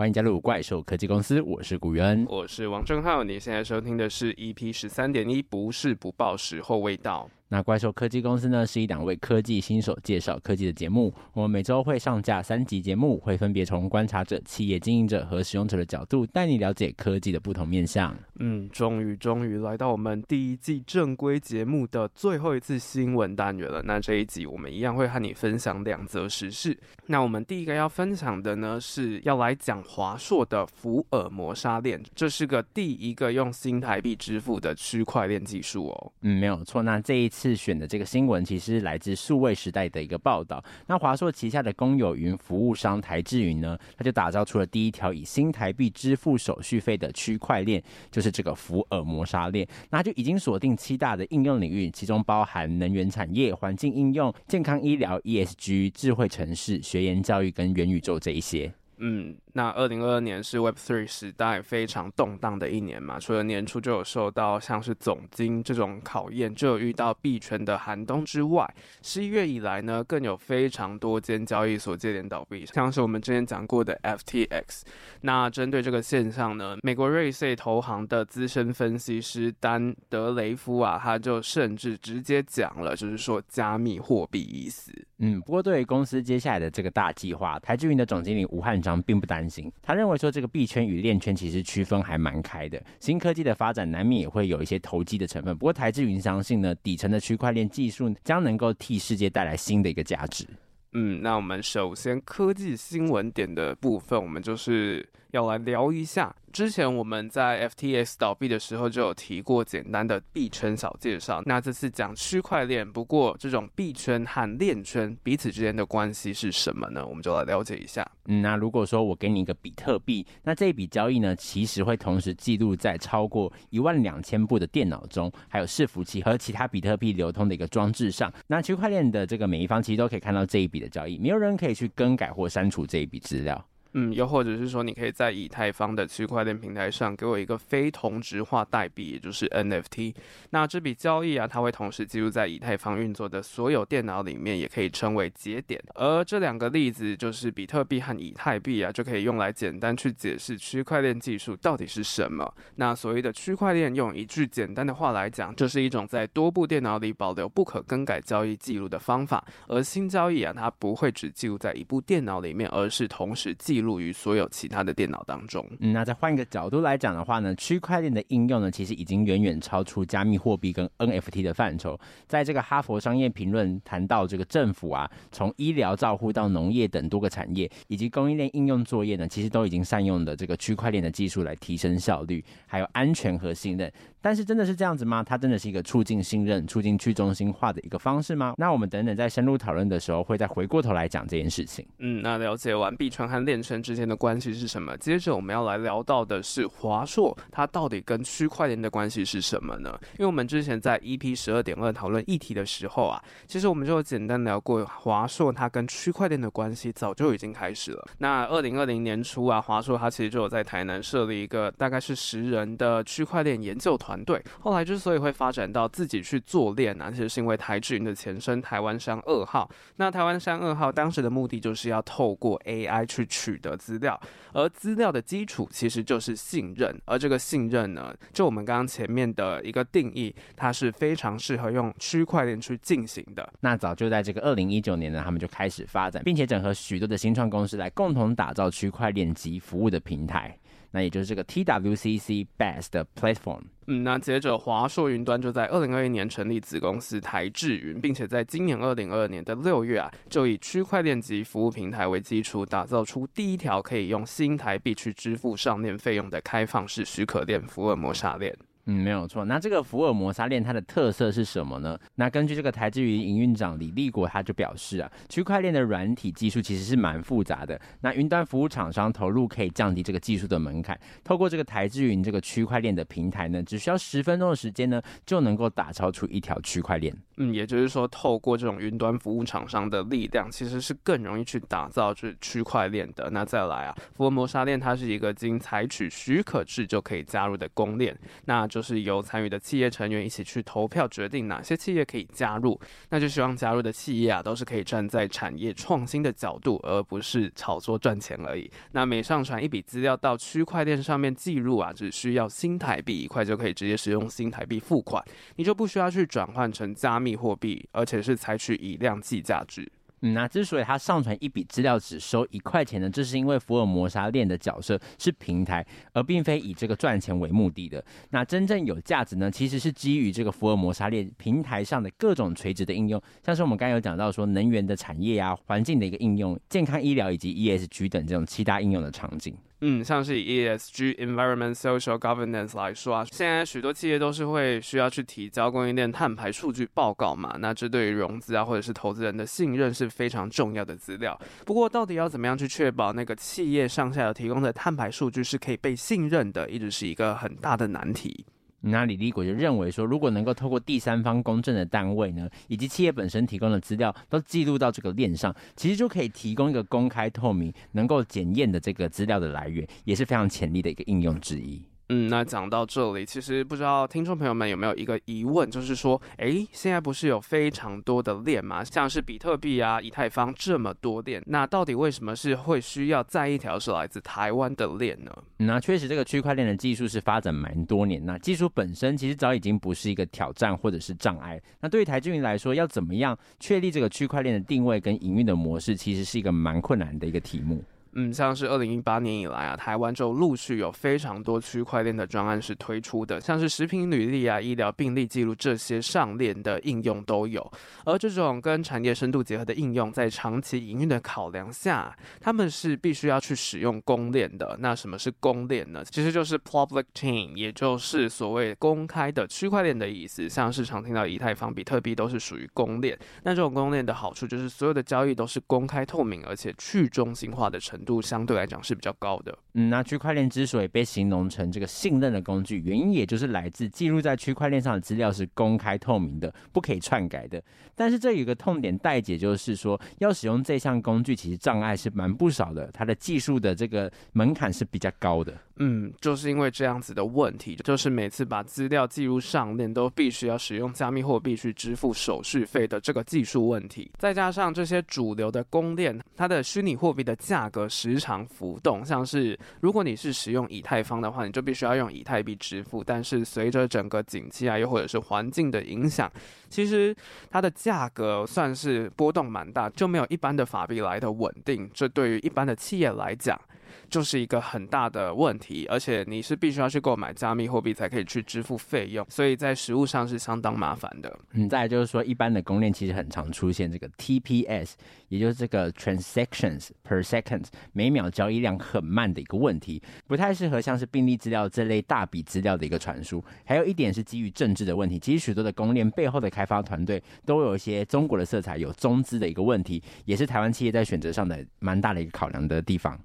欢迎加入怪兽科技公司，我是古元，我是王正浩。你现在收听的是 EP 十三点一，不是不报，时候未到。那怪兽科技公司呢，是一档为科技新手介绍科技的节目。我们每周会上架三集节目，会分别从观察者、企业经营者和使用者的角度，带你了解科技的不同面向。嗯，终于终于来到我们第一季正规节目的最后一次新闻单元了。那这一集我们一样会和你分享两则时事。那我们第一个要分享的呢，是要来讲华硕的福尔摩沙链，这是个第一个用新台币支付的区块链技术哦。嗯，没有错。那这一次。次选的这个新闻其实来自数位时代的一个报道。那华硕旗下的公有云服务商台智云呢，它就打造出了第一条以新台币支付手续费的区块链，就是这个福尔摩沙链。那就已经锁定七大的应用领域，其中包含能源产业、环境应用、健康医疗、ESG、智慧城市、学研教育跟元宇宙这一些。嗯。那二零二二年是 Web Three 时代非常动荡的一年嘛，除了年初就有受到像是总经这种考验，就有遇到币圈的寒冬之外，十一月以来呢，更有非常多间交易所接连倒闭，像是我们之前讲过的 FTX。那针对这个现象呢，美国瑞穗投行的资深分析师丹德雷夫啊，他就甚至直接讲了，就是说加密货币已死。嗯，不过对于公司接下来的这个大计划，台积云的总经理吴汉章并不担担心，他认为说这个币圈与链圈其实区分还蛮开的，新科技的发展难免也会有一些投机的成分。不过台智云相信呢，底层的区块链技术将能够替世界带来新的一个价值。嗯，那我们首先科技新闻点的部分，我们就是要来聊一下。之前我们在 FTX 倒闭的时候就有提过简单的币圈小介绍。那这次讲区块链，不过这种币圈和链圈彼此之间的关系是什么呢？我们就来了解一下。嗯，那如果说我给你一个比特币，那这一笔交易呢，其实会同时记录在超过一万两千部的电脑中，还有伺服器和其他比特币流通的一个装置上。那区块链的这个每一方其实都可以看到这一笔的交易，没有人可以去更改或删除这一笔资料。嗯，又或者是说，你可以在以太坊的区块链平台上给我一个非同质化代币，也就是 NFT。那这笔交易啊，它会同时记录在以太坊运作的所有电脑里面，也可以称为节点。而这两个例子，就是比特币和以太币啊，就可以用来简单去解释区块链技术到底是什么。那所谓的区块链，用一句简单的话来讲，就是一种在多部电脑里保留不可更改交易记录的方法。而新交易啊，它不会只记录在一部电脑里面，而是同时记。记录于所有其他的电脑当中。嗯，那再换一个角度来讲的话呢，区块链的应用呢，其实已经远远超出加密货币跟 NFT 的范畴。在这个哈佛商业评论谈到这个政府啊，从医疗照护到农业等多个产业，以及供应链应用作业呢，其实都已经善用的这个区块链的技术来提升效率，还有安全和信任。但是真的是这样子吗？它真的是一个促进信任、促进去中心化的一个方式吗？那我们等等在深入讨论的时候，会再回过头来讲这件事情。嗯，那了解完币川和链圈之间的关系是什么？接着我们要来聊到的是华硕，它到底跟区块链的关系是什么呢？因为我们之前在 EP 十二点二讨论议题的时候啊，其实我们就简单聊过华硕它跟区块链的关系早就已经开始了。那二零二零年初啊，华硕它其实就有在台南设立一个大概是十人的区块链研究团。队后来之所以会发展到自己去做链呢，其实是因为台智云的前身台湾山二号。那台湾山二号当时的目的就是要透过 AI 去取的资料，而资料的基础其实就是信任。而这个信任呢，就我们刚刚前面的一个定义，它是非常适合用区块链去进行的。那早就在这个二零一九年呢，他们就开始发展，并且整合许多的新创公司来共同打造区块链及服务的平台。那也就是这个 TWCC Best Platform。嗯，那接着华硕云端就在二零二一年成立子公司台智云，并且在今年二零二二年的六月啊，就以区块链及服务平台为基础，打造出第一条可以用新台币去支付上链费用的开放式许可链——福尔摩沙链。嗯，没有错。那这个福尔摩沙链它的特色是什么呢？那根据这个台智云营运长李立国他就表示啊，区块链的软体技术其实是蛮复杂的。那云端服务厂商投入可以降低这个技术的门槛，透过这个台智云这个区块链的平台呢，只需要十分钟的时间呢，就能够打造出一条区块链。嗯，也就是说，透过这种云端服务厂商的力量，其实是更容易去打造这区块链的。那再来啊，福尔摩沙链它是一个经采取许可制就可以加入的公链，那就就是由参与的企业成员一起去投票决定哪些企业可以加入。那就希望加入的企业啊，都是可以站在产业创新的角度，而不是炒作赚钱而已。那每上传一笔资料到区块链上面记录啊，只需要新台币一块就可以直接使用新台币付款，你就不需要去转换成加密货币，而且是采取以量计价制。嗯，那之所以他上传一笔资料只收一块钱呢，这是因为福尔摩沙链的角色是平台，而并非以这个赚钱为目的的。那真正有价值呢，其实是基于这个福尔摩沙链平台上的各种垂直的应用，像是我们刚刚有讲到说能源的产业啊、环境的一个应用、健康医疗以及 ESG 等这种其他应用的场景。嗯，像是以 ESG Environment Social Governance 来说啊，现在许多企业都是会需要去提交供应链碳排数据报告嘛，那这对于融资啊或者是投资人的信任是非常重要的资料。不过，到底要怎么样去确保那个企业上下游提供的碳排数据是可以被信任的，一直是一个很大的难题。那李立国就认为说，如果能够透过第三方公证的单位呢，以及企业本身提供的资料都记录到这个链上，其实就可以提供一个公开透明、能够检验的这个资料的来源，也是非常潜力的一个应用之一。嗯，那讲到这里，其实不知道听众朋友们有没有一个疑问，就是说，诶，现在不是有非常多的链吗？像是比特币啊、以太坊这么多链，那到底为什么是会需要再一条是来自台湾的链呢？那确实，这个区块链的技术是发展蛮多年，那技术本身其实早已经不是一个挑战或者是障碍。那对于台积云来说，要怎么样确立这个区块链的定位跟营运的模式，其实是一个蛮困难的一个题目。嗯，像是二零一八年以来啊，台湾就陆续有非常多区块链的专案是推出的，像是食品履历啊、医疗病历记录这些上链的应用都有。而这种跟产业深度结合的应用，在长期营运的考量下，他们是必须要去使用公链的。那什么是公链呢？其实就是 public chain，也就是所谓公开的区块链的意思。像市场听到以太坊、比特币都是属于公链。那这种公链的好处就是所有的交易都是公开透明，而且去中心化的程成度相对来讲是比较高的。嗯，那区块链之所以被形容成这个信任的工具，原因也就是来自记录在区块链上的资料是公开透明的，不可以篡改的。但是这有一个痛点待解，就是说要使用这项工具，其实障碍是蛮不少的，它的技术的这个门槛是比较高的。嗯，就是因为这样子的问题，就是每次把资料记录上链都必须要使用加密货币去支付手续费的这个技术问题，再加上这些主流的公链，它的虚拟货币的价格时常浮动，像是如果你是使用以太坊的话，你就必须要用以太币支付，但是随着整个景气啊，又或者是环境的影响，其实它的价格算是波动蛮大，就没有一般的法币来的稳定，这对于一般的企业来讲。就是一个很大的问题，而且你是必须要去购买加密货币才可以去支付费用，所以在实物上是相当麻烦的。嗯，再就是说，一般的公链其实很常出现这个 TPS，也就是这个 transactions per second，每秒交易量很慢的一个问题，不太适合像是病历资料这类大笔资料的一个传输。还有一点是基于政治的问题，其实许多的公链背后的开发团队都有一些中国的色彩，有中资的一个问题，也是台湾企业在选择上的蛮大的一个考量的地方。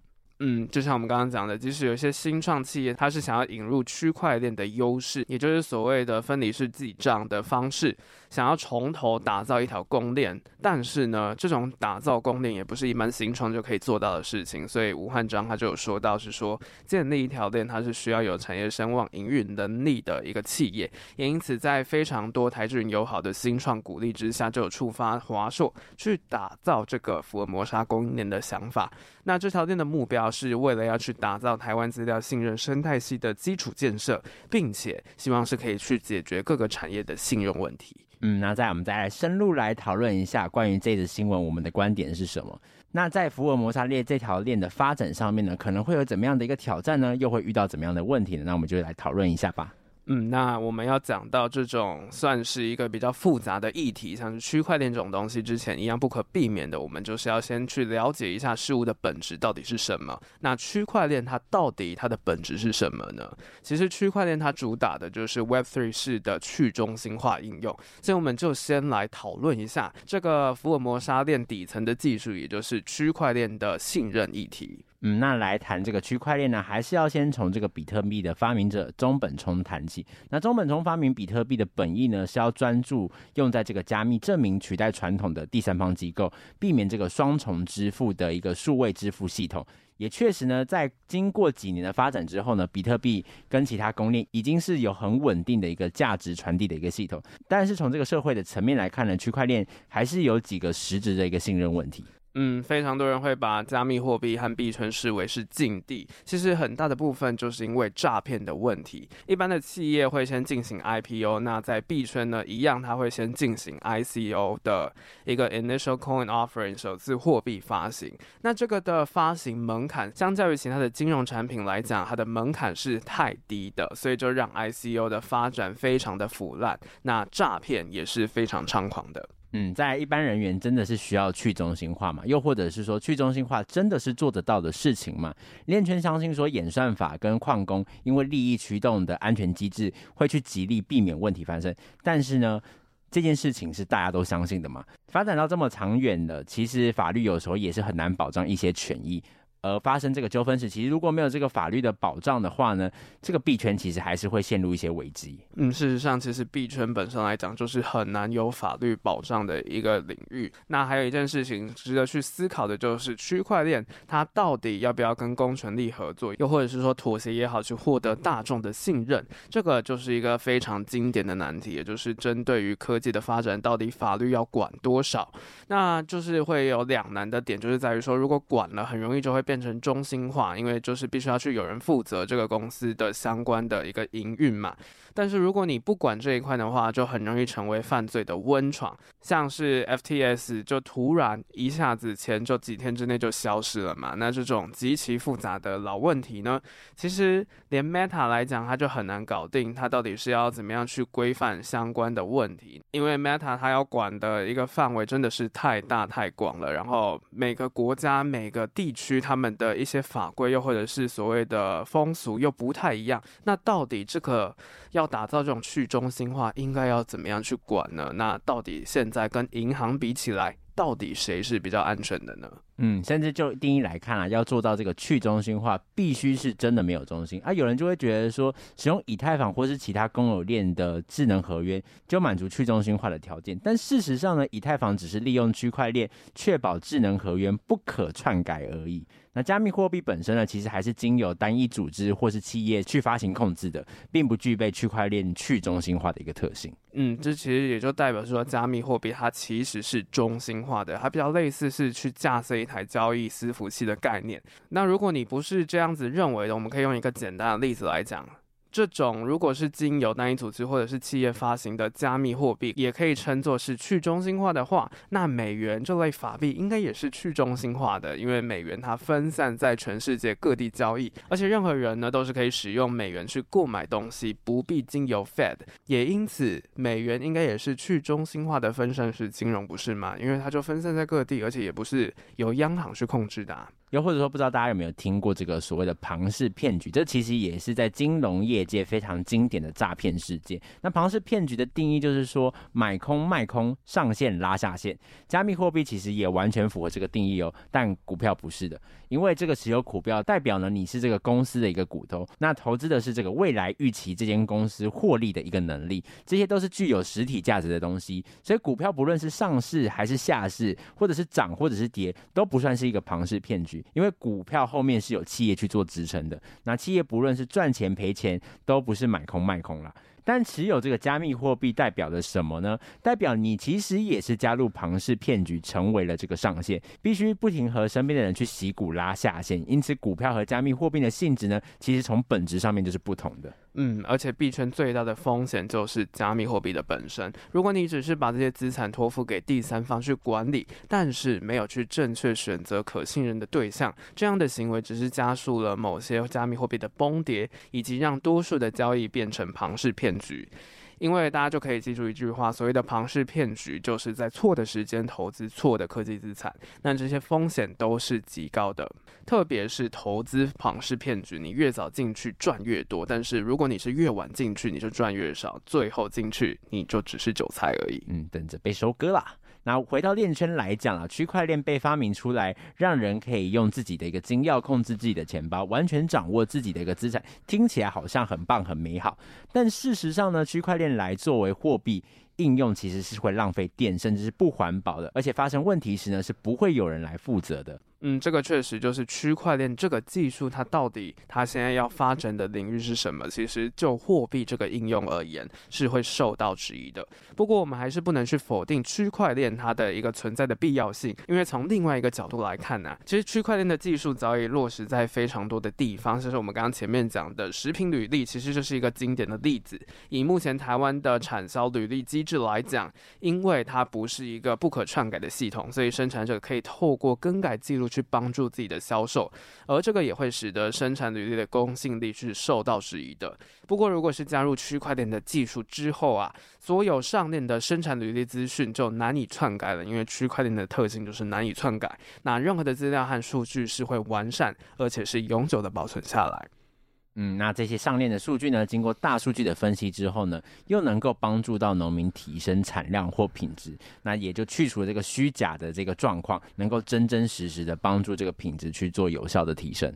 嗯，就像我们刚刚讲的，即使有些新创企业，它是想要引入区块链的优势，也就是所谓的分离式记账的方式，想要从头打造一条公链。但是呢，这种打造公链也不是一般新创就可以做到的事情。所以吴汉章他就有说到，是说建立一条链，它是需要有产业声望、营运能力的一个企业。也因此，在非常多台资友好的新创鼓励之下，就有触发华硕去打造这个福尔摩沙供应链的想法。那这条链的目标。是为了要去打造台湾资料信任生态系的基础建设，并且希望是可以去解决各个产业的信用问题。嗯，那再我们再来深入来讨论一下关于这则新闻，我们的观点是什么？那在福尔摩沙链这条链的发展上面呢，可能会有怎么样的一个挑战呢？又会遇到怎么样的问题呢？那我们就来讨论一下吧。嗯，那我们要讲到这种算是一个比较复杂的议题，像是区块链这种东西，之前一样不可避免的，我们就是要先去了解一下事物的本质到底是什么。那区块链它到底它的本质是什么呢？其实区块链它主打的就是 Web3 式的去中心化应用，所以我们就先来讨论一下这个福尔摩沙链底层的技术，也就是区块链的信任议题。嗯，那来谈这个区块链呢，还是要先从这个比特币的发明者中本聪谈起。那中本聪发明比特币的本意呢，是要专注用在这个加密证明，取代传统的第三方机构，避免这个双重支付的一个数位支付系统。也确实呢，在经过几年的发展之后呢，比特币跟其他公链已经是有很稳定的一个价值传递的一个系统。但是从这个社会的层面来看呢，区块链还是有几个实质的一个信任问题。嗯，非常多人会把加密货币和币圈视为是禁地，其实很大的部分就是因为诈骗的问题。一般的企业会先进行 IPO，那在币圈呢，一样它会先进行 ICO 的一个 Initial Coin Offering 首次货币发行。那这个的发行门槛，相较于其他的金融产品来讲，它的门槛是太低的，所以就让 ICO 的发展非常的腐烂，那诈骗也是非常猖狂的。嗯，在一般人员真的是需要去中心化嘛？又或者是说去中心化真的是做得到的事情吗？链圈相信说演算法跟矿工因为利益驱动的安全机制会去极力避免问题发生，但是呢，这件事情是大家都相信的嘛？发展到这么长远了，其实法律有时候也是很难保障一些权益。而发生这个纠纷时，其实如果没有这个法律的保障的话呢，这个币圈其实还是会陷入一些危机。嗯，事实上，其实币圈本身来讲就是很难有法律保障的一个领域。那还有一件事情值得去思考的就是区块链它到底要不要跟公权力合作，又或者是说妥协也好，去获得大众的信任，这个就是一个非常经典的难题，也就是针对于科技的发展，到底法律要管多少？那就是会有两难的点，就是在于说，如果管了，很容易就会变。变成中心化，因为就是必须要去有人负责这个公司的相关的一个营运嘛。但是如果你不管这一块的话，就很容易成为犯罪的温床。像是 FTS 就突然一下子钱就几天之内就消失了嘛。那这种极其复杂的老问题呢，其实连 Meta 来讲，它就很难搞定，它到底是要怎么样去规范相关的问题？因为 Meta 它要管的一个范围真的是太大太广了，然后每个国家每个地区他们。的一些法规，又或者是所谓的风俗，又不太一样。那到底这个要打造这种去中心化，应该要怎么样去管呢？那到底现在跟银行比起来，到底谁是比较安全的呢？嗯，甚至就定义来看啊，要做到这个去中心化，必须是真的没有中心啊。有人就会觉得说，使用以太坊或是其他公有链的智能合约，就满足去中心化的条件。但事实上呢，以太坊只是利用区块链确保智能合约不可篡改而已。那加密货币本身呢，其实还是经由单一组织或是企业去发行控制的，并不具备区块链去中心化的一个特性。嗯，这其实也就代表说，加密货币它其实是中心化的，它比较类似是去架设台交易伺服器的概念。那如果你不是这样子认为的，我们可以用一个简单的例子来讲。这种如果是经由单一组织或者是企业发行的加密货币，也可以称作是去中心化的话，那美元这类法币应该也是去中心化的，因为美元它分散在全世界各地交易，而且任何人呢都是可以使用美元去购买东西，不必经由 Fed，也因此美元应该也是去中心化的分散式金融，不是吗？因为它就分散在各地，而且也不是由央行去控制的啊。又或者说，不知道大家有没有听过这个所谓的庞氏骗局？这其实也是在金融业界非常经典的诈骗事件。那庞氏骗局的定义就是说，买空卖空，上线拉下线。加密货币其实也完全符合这个定义哦，但股票不是的，因为这个持有股票代表呢，你是这个公司的一个股东，那投资的是这个未来预期这间公司获利的一个能力，这些都是具有实体价值的东西。所以股票不论是上市还是下市，或者是涨或者是跌，都不算是一个庞氏骗局。因为股票后面是有企业去做支撑的，那企业不论是赚钱赔钱，都不是买空卖空啦。但持有这个加密货币代表着什么呢？代表你其实也是加入庞氏骗局，成为了这个上线，必须不停和身边的人去洗股拉下线。因此，股票和加密货币的性质呢，其实从本质上面就是不同的。嗯，而且币圈最大的风险就是加密货币的本身。如果你只是把这些资产托付给第三方去管理，但是没有去正确选择可信任的对象，这样的行为只是加速了某些加密货币的崩跌，以及让多数的交易变成庞氏骗局。因为大家就可以记住一句话：所谓的庞氏骗局，就是在错的时间投资错的科技资产，那这些风险都是极高的。特别是投资庞氏骗局，你越早进去赚越多，但是如果你是越晚进去，你就赚越少，最后进去你就只是韭菜而已。嗯，等着被收割啦。那回到链圈来讲啊，区块链被发明出来，让人可以用自己的一个金钥控制自己的钱包，完全掌握自己的一个资产，听起来好像很棒很美好。但事实上呢，区块链来作为货币应用，其实是会浪费电，甚至是不环保的，而且发生问题时呢，是不会有人来负责的。嗯，这个确实就是区块链这个技术，它到底它现在要发展的领域是什么？其实就货币这个应用而言，是会受到质疑的。不过我们还是不能去否定区块链它的一个存在的必要性，因为从另外一个角度来看呢、其实区块链的技术早已落实在非常多的地方，像是我们刚刚前面讲的食品履历，其实就是一个经典的例子。以目前台湾的产销履历机制来讲，因为它不是一个不可篡改的系统，所以生产者可以透过更改记录。去帮助自己的销售，而这个也会使得生产履历的公信力是受到质疑的。不过，如果是加入区块链的技术之后啊，所有上链的生产履历资讯就难以篡改了，因为区块链的特性就是难以篡改。那任何的资料和数据是会完善，而且是永久的保存下来。嗯，那这些上链的数据呢，经过大数据的分析之后呢，又能够帮助到农民提升产量或品质，那也就去除了这个虚假的这个状况，能够真真实实的帮助这个品质去做有效的提升。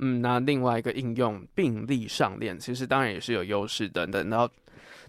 嗯，那另外一个应用病例上链，其实当然也是有优势等，等然后。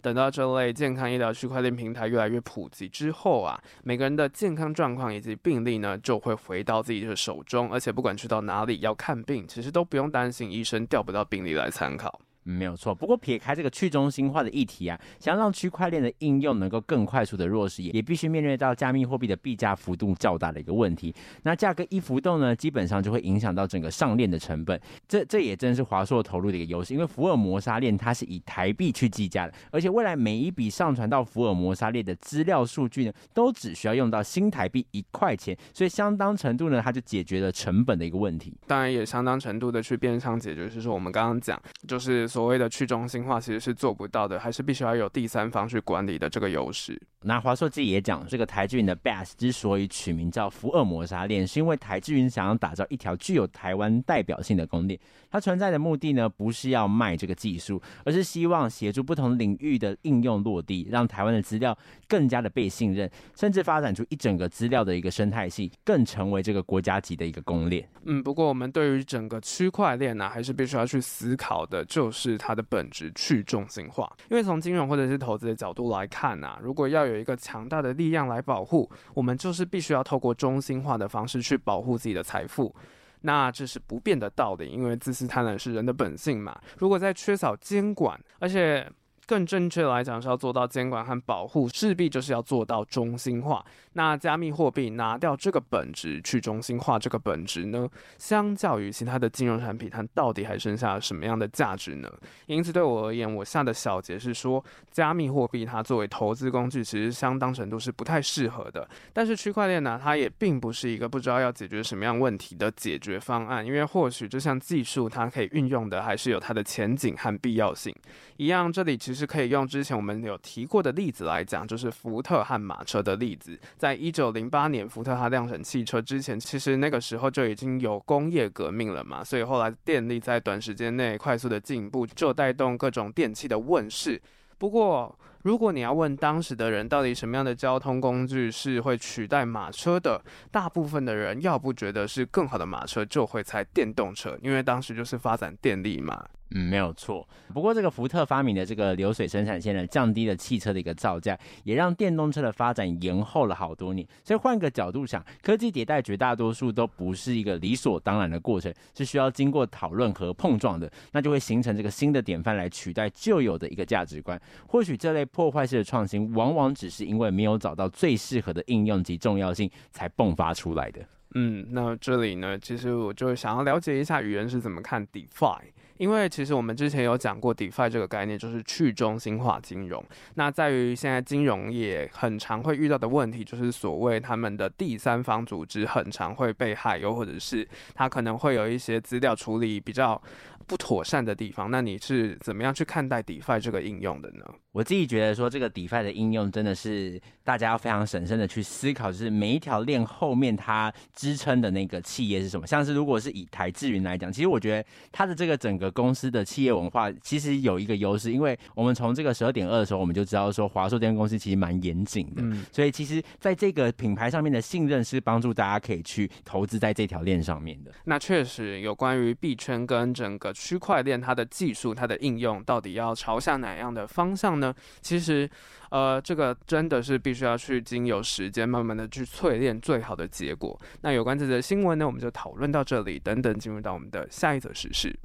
等到这类健康医疗区块链平台越来越普及之后啊，每个人的健康状况以及病例呢，就会回到自己的手中，而且不管去到哪里要看病，其实都不用担心医生调不到病例来参考。没有错，不过撇开这个去中心化的议题啊，想要让区块链的应用能够更快速的落实，也必须面对到加密货币的币价幅度较大的一个问题。那价格一浮动呢，基本上就会影响到整个上链的成本。这这也正是华硕投入的一个优势，因为福尔摩沙链它是以台币去计价的，而且未来每一笔上传到福尔摩沙链的资料数据呢，都只需要用到新台币一块钱，所以相当程度呢，它就解决了成本的一个问题。当然也相当程度的去变相解决，就是我们刚刚讲，就是。所谓的去中心化其实是做不到的，还是必须要有第三方去管理的这个优势。那华硕自己也讲，这个台积云的 Bass 之所以取名叫福尔摩沙链，是因为台积云想要打造一条具有台湾代表性的公链。它存在的目的呢，不是要卖这个技术，而是希望协助不同领域的应用落地，让台湾的资料更加的被信任，甚至发展出一整个资料的一个生态系，更成为这个国家级的一个公链。嗯，不过我们对于整个区块链呢，还是必须要去思考的，就是。它的本质去中心化，因为从金融或者是投资的角度来看啊，如果要有一个强大的力量来保护，我们就是必须要透过中心化的方式去保护自己的财富，那这是不变的道理，因为自私贪婪是人的本性嘛。如果在缺少监管，而且更正确来讲是要做到监管和保护，势必就是要做到中心化。那加密货币拿掉这个本质，去中心化这个本质呢？相较于其他的金融产品，它到底还剩下什么样的价值呢？因此对我而言，我下的小结是说，加密货币它作为投资工具，其实相当程度是不太适合的。但是区块链呢，它也并不是一个不知道要解决什么样问题的解决方案，因为或许这项技术它可以运用的，还是有它的前景和必要性。一样，这里其实可以用之前我们有提过的例子来讲，就是福特和马车的例子。在一九零八年，福特它量产汽车之前，其实那个时候就已经有工业革命了嘛，所以后来电力在短时间内快速的进步，就带动各种电器的问世。不过，如果你要问当时的人，到底什么样的交通工具是会取代马车的，大部分的人要不觉得是更好的马车，就会猜电动车，因为当时就是发展电力嘛。嗯，没有错。不过这个福特发明的这个流水生产线呢，降低了汽车的一个造价，也让电动车的发展延后了好多年。所以换个角度想，科技迭代绝大多数都不是一个理所当然的过程，是需要经过讨论和碰撞的。那就会形成这个新的典范来取代旧有的一个价值观。或许这类破坏式的创新，往往只是因为没有找到最适合的应用及重要性，才迸发出来的。嗯，那这里呢，其实我就想要了解一下语言是怎么看 DeFi。因为其实我们之前有讲过 DeFi 这个概念，就是去中心化金融。那在于现在金融业很常会遇到的问题，就是所谓他们的第三方组织很常会被害，又或者是他可能会有一些资料处理比较不妥善的地方。那你是怎么样去看待 DeFi 这个应用的呢？我自己觉得说，这个 DeFi 的应用真的是大家要非常审慎的去思考，就是每一条链后面它支撑的那个企业是什么。像是如果是以台智云来讲，其实我觉得它的这个整个公司的企业文化其实有一个优势，因为我们从这个十二点二的时候我们就知道说，华硕这间公司其实蛮严谨的，嗯，所以其实在这个品牌上面的信任是帮助大家可以去投资在这条链上面的。那确实有关于币圈跟整个区块链它的技术、它的应用到底要朝向哪样的方向呢？其实，呃，这个真的是必须要去经由时间慢慢的去淬炼最好的结果。那有关这则新闻呢，我们就讨论到这里，等等进入到我们的下一则时事。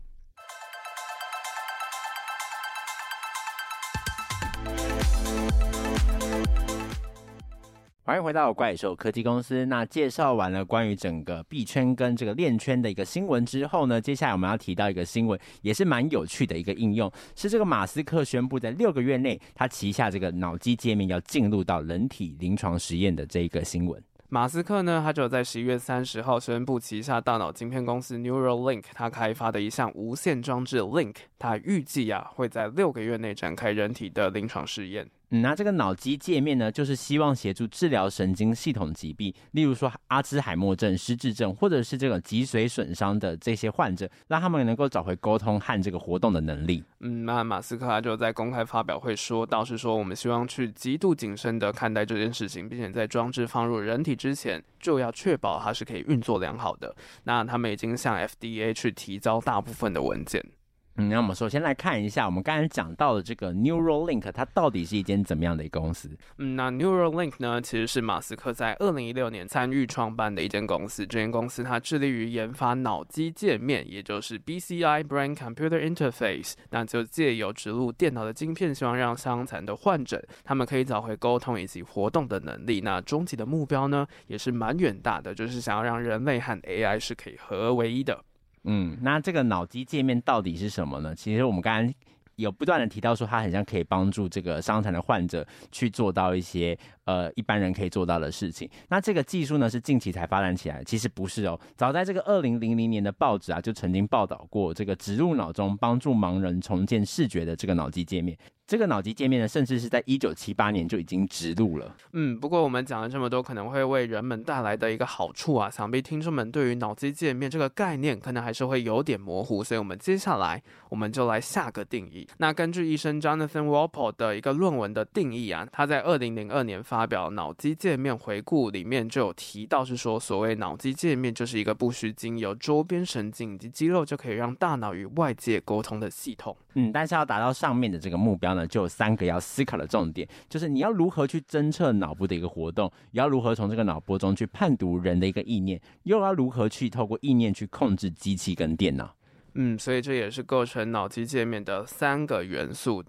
欢迎回到怪兽科技公司。那介绍完了关于整个币圈跟这个链圈的一个新闻之后呢，接下来我们要提到一个新闻，也是蛮有趣的一个应用，是这个马斯克宣布在六个月内，他旗下这个脑机界面要进入到人体临床实验的这一个新闻。马斯克呢，他就在十一月三十号宣布旗下大脑晶片公司 Neuralink，他开发的一项无线装置 Link，他预计啊会在六个月内展开人体的临床试验。那这个脑机界面呢，就是希望协助治疗神经系统疾病，例如说阿兹海默症、失智症，或者是这个脊髓损伤的这些患者，让他们能够找回沟通和这个活动的能力。嗯，那马斯克他就在公开发表会说到，是说我们希望去极度谨慎的看待这件事情，并且在装置放入人体之前，就要确保它是可以运作良好的。那他们已经向 FDA 去提交大部分的文件。嗯，那我们首先来看一下，我们刚才讲到的这个 Neuralink，它到底是一间怎么样的一个公司？嗯，那 Neuralink 呢，其实是马斯克在二零一六年参与创办的一间公司。这间公司它致力于研发脑机界面，也就是 BCI Brain Computer Interface。那就借由植入电脑的晶片，希望让伤残的患者他们可以找回沟通以及活动的能力。那终极的目标呢，也是蛮远大的，就是想要让人类和 AI 是可以合而为一的。嗯，那这个脑机界面到底是什么呢？其实我们刚刚有不断的提到说，它很像可以帮助这个伤残的患者去做到一些呃一般人可以做到的事情。那这个技术呢是近期才发展起来，其实不是哦。早在这个二零零零年的报纸啊，就曾经报道过这个植入脑中帮助盲人重建视觉的这个脑机界面。这个脑机界面呢，甚至是在一九七八年就已经植入了。嗯，不过我们讲了这么多，可能会为人们带来的一个好处啊，想必听众们对于脑机界面这个概念，可能还是会有点模糊。所以，我们接下来我们就来下个定义。那根据医生 Jonathan Walpole 的一个论文的定义啊，他在二零零二年发表《脑机界面回顾》里面就有提到，是说所谓脑机界面就是一个不需经由周边神经以及肌肉就可以让大脑与外界沟通的系统。嗯，但是要达到上面的这个目标呢，就有三个要思考的重点，就是你要如何去侦测脑部的一个活动，也要如何从这个脑波中去判读人的一个意念，又要如何去透过意念去控制机器跟电脑。嗯，所以这也是构成脑机界面的三个元素，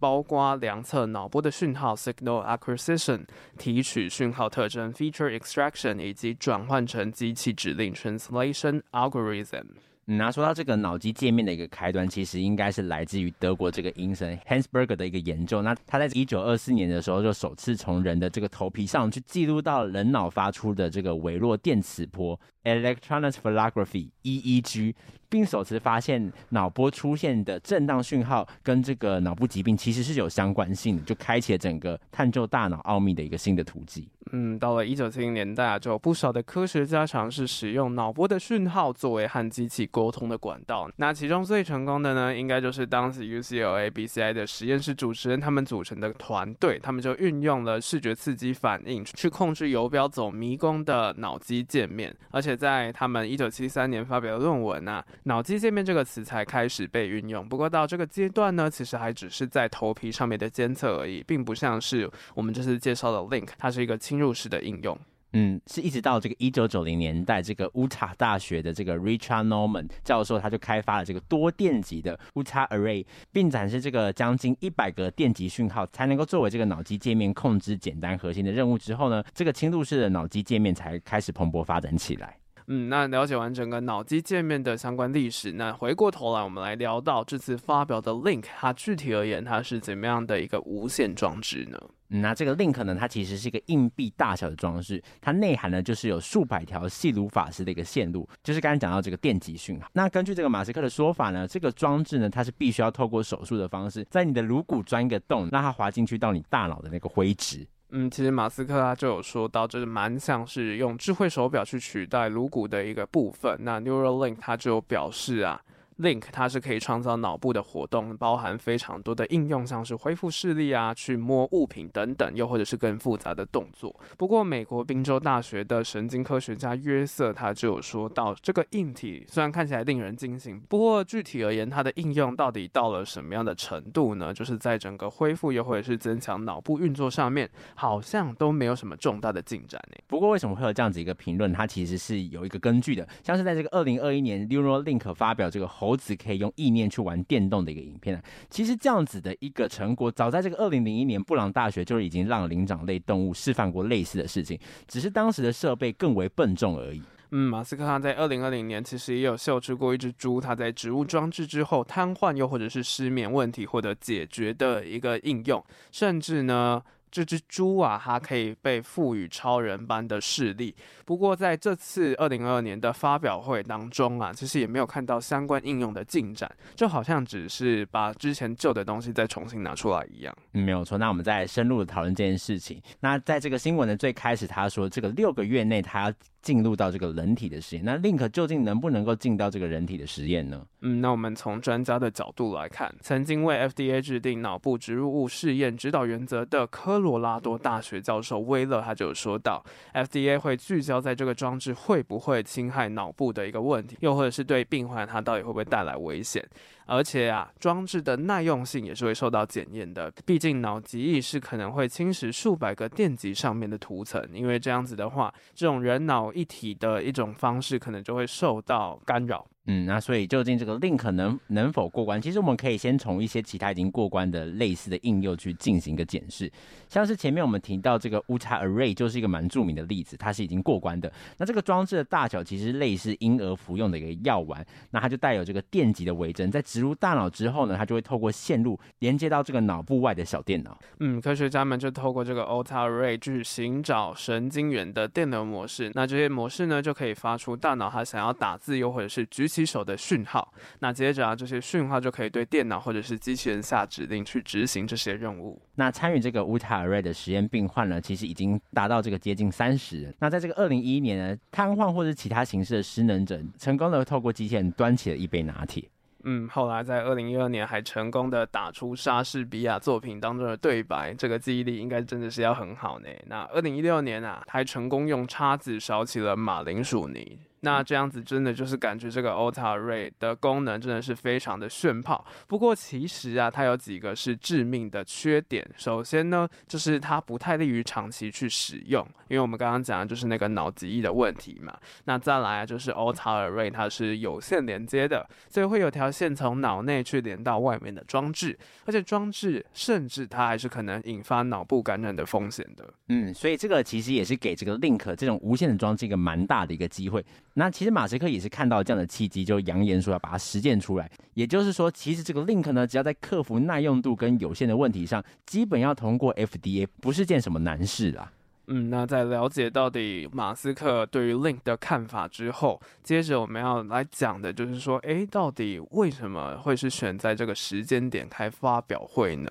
包括量测脑波的讯号 （signal acquisition）、提取讯号特征 （feature extraction） 以及转换成机器指令 （translation algorithm）。那、说到这个脑机界面的一个开端，其实应该是来自于德国这个医生 Hans Berger 的一个研究。那他在一九二四年的时候，就首次从人的这个头皮上去记录到人脑发出的这个微弱电磁波 （electroencephalography，EEG）。并首次发现脑波出现的震荡讯号跟这个脑部疾病其实是有相关性的，就开启了整个探究大脑奥秘的一个新的途径。嗯，到了一九七零年代啊，就有不少的科学家尝试使用脑波的讯号作为和机器沟通的管道。那其中最成功的呢，应该就是当时 UCLA BCI 的实验室主持人他们组成的团队，他们就运用了视觉刺激反应去控制游标走迷宫的脑机界面，而且在他们一九七三年发表的论文啊。脑机界面这个词才开始被运用，不过到这个阶段呢，其实还只是在头皮上面的监测而已，并不像是我们这次介绍的 Link，它是一个侵入式的应用。嗯，是一直到这个一九九零年代，这个乌塔大学的这个 Richard Norman 教授，他就开发了这个多电极的乌塔 array，并展示这个将近一百个电极讯号才能够作为这个脑机界面控制简单核心的任务之后呢，这个侵入式的脑机界面才开始蓬勃发展起来。嗯，那了解完整个脑机界面的相关历史，那回过头来，我们来聊到这次发表的 Link，它具体而言，它是怎么样的一个无线装置呢？那这个 Link 呢，它其实是一个硬币大小的装置，它内含呢就是有数百条细如发丝的一个线路，就是刚才讲到这个电极讯号。那根据这个马斯克的说法呢，这个装置呢，它是必须要透过手术的方式，在你的颅骨钻一个洞，让它滑进去到你大脑的那个灰质。嗯，其实马斯克他就有说到，就是蛮像是用智慧手表去取代颅骨的一个部分。那 Neuralink 他就表示啊。Link 它是可以创造脑部的活动，包含非常多的应用，像是恢复视力啊、去摸物品等等，又或者是更复杂的动作。不过，美国宾州大学的神经科学家约瑟他就有说到，这个硬体虽然看起来令人惊醒，不过具体而言，它的应用到底到了什么样的程度呢？就是在整个恢复又或者是增强脑部运作上面，好像都没有什么重大的进展呢。不过，为什么会有这样子一个评论？它其实是有一个根据的，像是在这个二零二一年，Neuralink 发表这个猴猴子可以用意念去玩电动的一个影片，其实这样子的一个成果，早在这个二零零一年，布朗大学就已经让灵长类动物示范过类似的事情，只是当时的设备更为笨重而已。嗯，马斯克他在二零二零年其实也有秀出过一只猪，它在植入装置之后瘫痪又或者是失眠问题获得解决的一个应用，甚至呢。这只猪啊，它可以被赋予超人般的视力。不过在这次二零二二年的发表会当中啊，其实也没有看到相关应用的进展，就好像只是把之前旧的东西再重新拿出来一样。没有错。那我们再深入的讨论这件事情。那在这个新闻的最开始，他说这个六个月内他要进入到这个人体的实验。那 Link 究竟能不能够进到这个人体的实验呢？嗯，那我们从专家的角度来看，曾经为 FDA 制定脑部植入物试验指导原则的科。罗拉多大学教授威勒他就说到，FDA 会聚焦在这个装置会不会侵害脑部的一个问题，又或者是对病患他到底会不会带来危险。而且啊，装置的耐用性也是会受到检验的，毕竟脑极意是可能会侵蚀数百个电极上面的涂层，因为这样子的话，这种人脑一体的一种方式可能就会受到干扰。嗯，那所以究竟这个 Link 能能否过关？其实我们可以先从一些其他已经过关的类似的应用去进行一个检视，像是前面我们提到这个误差 Array 就是一个蛮著名的例子，它是已经过关的。那这个装置的大小其实类似婴儿服用的一个药丸，那它就带有这个电极的微针，在植入大脑之后呢，它就会透过线路连接到这个脑部外的小电脑。嗯，科学家们就透过这个 Ota Array 去寻找神经元的电流模式，那这些模式呢就可以发出大脑它想要打字又或者是举起手的讯号，那接着啊，这些讯号就可以对电脑或者是机器人下指令去执行这些任务。那参与这个 Ultra Array 的实验病患呢，其实已经达到这个接近三十人。那在这个二零一一年呢，瘫痪或者其他形式的失能者，成功的透过机器人端起了一杯拿铁。嗯，后来在二零一二年还成功的打出莎士比亚作品当中的对白，这个记忆力应该真的是要很好呢。那二零一六年啊，还成功用叉子烧起了马铃薯泥。那这样子真的就是感觉这个 Ultra Ray 的功能真的是非常的炫炮。不过其实啊，它有几个是致命的缺点。首先呢，就是它不太利于长期去使用，因为我们刚刚讲的就是那个脑极翼的问题嘛。那再来，就是 Ultra Ray 它是有线连接的，所以会有条线从脑内去连到外面的装置，而且装置甚至它还是可能引发脑部感染的风险的。嗯，所以这个其实也是给这个 Link 这种无线的装置一个蛮大的一个机会。那其实马斯克也是看到这样的契机，就扬言说要把它实践出来。也就是说，其实这个 Link 呢，只要在克服耐用度跟有限的问题上，基本要通过 FDA，不是件什么难事啦。嗯，那在了解到底马斯克对于 Link 的看法之后，接着我们要来讲的就是说，诶，到底为什么会是选在这个时间点开发表会呢？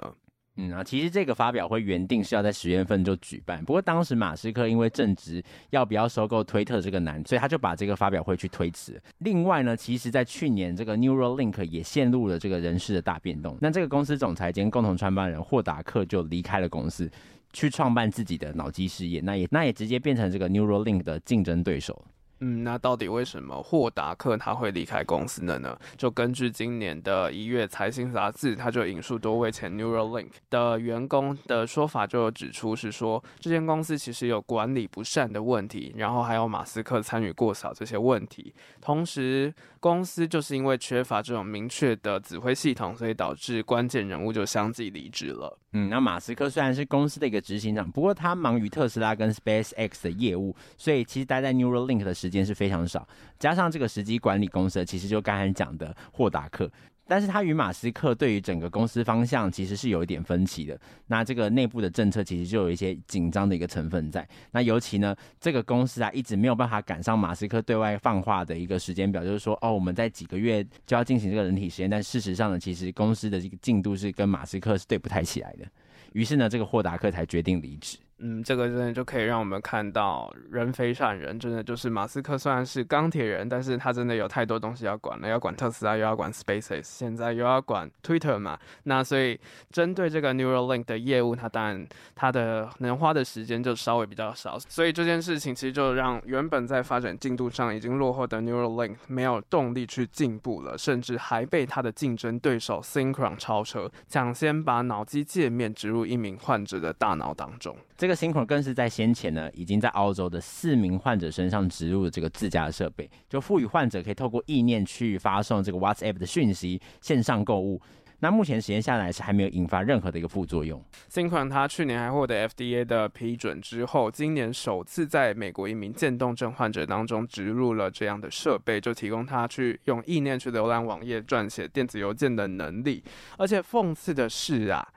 嗯啊，其实这个发表会原定是要在十月份就举办，不过当时马斯克因为正值要不要收购推特这个难，所以他就把这个发表会去推迟。另外呢，其实在去年这个 Neuralink 也陷入了这个人事的大变动，那这个公司总裁兼共同创办人霍达克就离开了公司，去创办自己的脑机事业，那也那也直接变成这个 Neuralink 的竞争对手。嗯，那到底为什么霍达克他会离开公司的呢？就根据今年的一月财新杂志，他就引述多位前 Neuralink 的员工的说法，就有指出是说，这间公司其实有管理不善的问题，然后还有马斯克参与过少这些问题，同时公司就是因为缺乏这种明确的指挥系统，所以导致关键人物就相继离职了。嗯，那马斯克虽然是公司的一个执行长，不过他忙于特斯拉跟 SpaceX 的业务，所以其实待在 Neuralink 的时时间是非常少，加上这个时机管理公司，其实就刚才讲的霍达克。但是他与马斯克对于整个公司方向其实是有一点分歧的。那这个内部的政策其实就有一些紧张的一个成分在。那尤其呢，这个公司啊一直没有办法赶上马斯克对外放话的一个时间表，就是说哦，我们在几个月就要进行这个人体实验。但事实上呢，其实公司的这个进度是跟马斯克是对不太起来的。于是呢，这个霍达克才决定离职。嗯，这个真的就可以让我们看到人非善人，真的就是马斯克虽然是钢铁人，但是他真的有太多东西要管了，要管特斯拉，又要管 Spaces，现在又要管 Twitter 嘛。那所以针对这个 Neuralink 的业务，他当然他的能花的时间就稍微比较少，所以这件事情其实就让原本在发展进度上已经落后的 Neuralink 没有动力去进步了，甚至还被他的竞争对手 Synchron 超车，抢先把脑机界面植入一名患者的大脑当中。这这个 Synchron 更是在先前呢，已经在澳洲的四名患者身上植入了这个自家的设备，就赋予患者可以透过意念去发送这个 WhatsApp 的讯息，线上购物。那目前实验下来是还没有引发任何的一个副作用。新款它去年还获得 FDA 的批准之后，今年首次在美国一名渐冻症患者当中植入了这样的设备，就提供他去用意念去浏览网页、撰写电子邮件的能力。而且讽刺的是啊。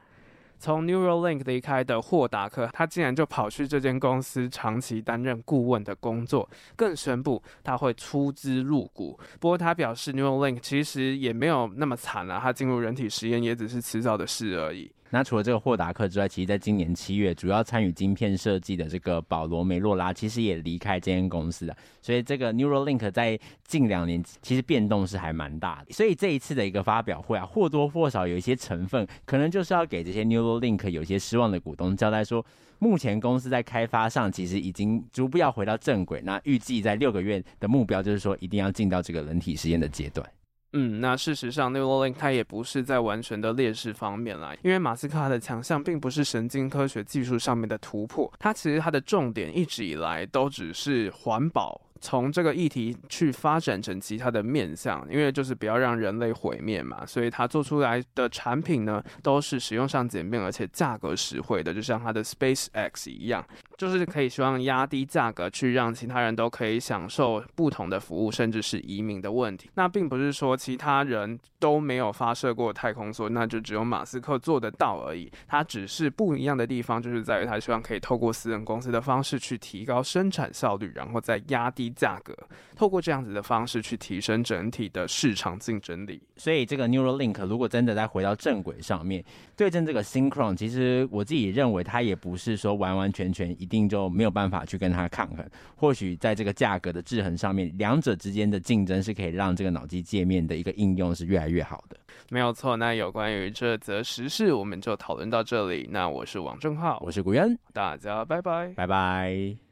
从 Neuralink 离开的霍达克，他竟然就跑去这间公司长期担任顾问的工作，更宣布他会出资入股。不过他表示，Neuralink 其实也没有那么惨了，他进入人体实验也只是迟早的事而已。那除了这个霍达克之外，其实在今年七月，主要参与晶片设计的这个保罗梅洛拉，其实也离开这间公司了。所以这个 Neuralink 在近两年其实变动是还蛮大的。所以这一次的一个发表会啊，或多或少有一些成分，可能就是要给这些 Neuralink 有些失望的股东交代说，目前公司在开发上其实已经逐步要回到正轨。那预计在六个月的目标就是说，一定要进到这个人体实验的阶段。嗯，那事实上，Neuralink 它也不是在完全的劣势方面啦，因为马斯克他的强项并不是神经科学技术上面的突破，它其实它的重点一直以来都只是环保。从这个议题去发展成其他的面向，因为就是不要让人类毁灭嘛，所以他做出来的产品呢，都是使用上简便而且价格实惠的，就像他的 SpaceX 一样，就是可以希望压低价格，去让其他人都可以享受不同的服务，甚至是移民的问题。那并不是说其他人都没有发射过太空梭，那就只有马斯克做得到而已。他只是不一样的地方，就是在于他希望可以透过私人公司的方式去提高生产效率，然后再压低。价格，透过这样子的方式去提升整体的市场竞争力。所以这个 Neuralink 如果真的再回到正轨上面，对阵这个 Synchron，其实我自己认为它也不是说完完全全一定就没有办法去跟它抗衡。或许在这个价格的制衡上面，两者之间的竞争是可以让这个脑机界面的一个应用是越来越好的。没有错。那有关于这则时事，我们就讨论到这里。那我是王正浩，我是古渊，大家拜拜，拜拜。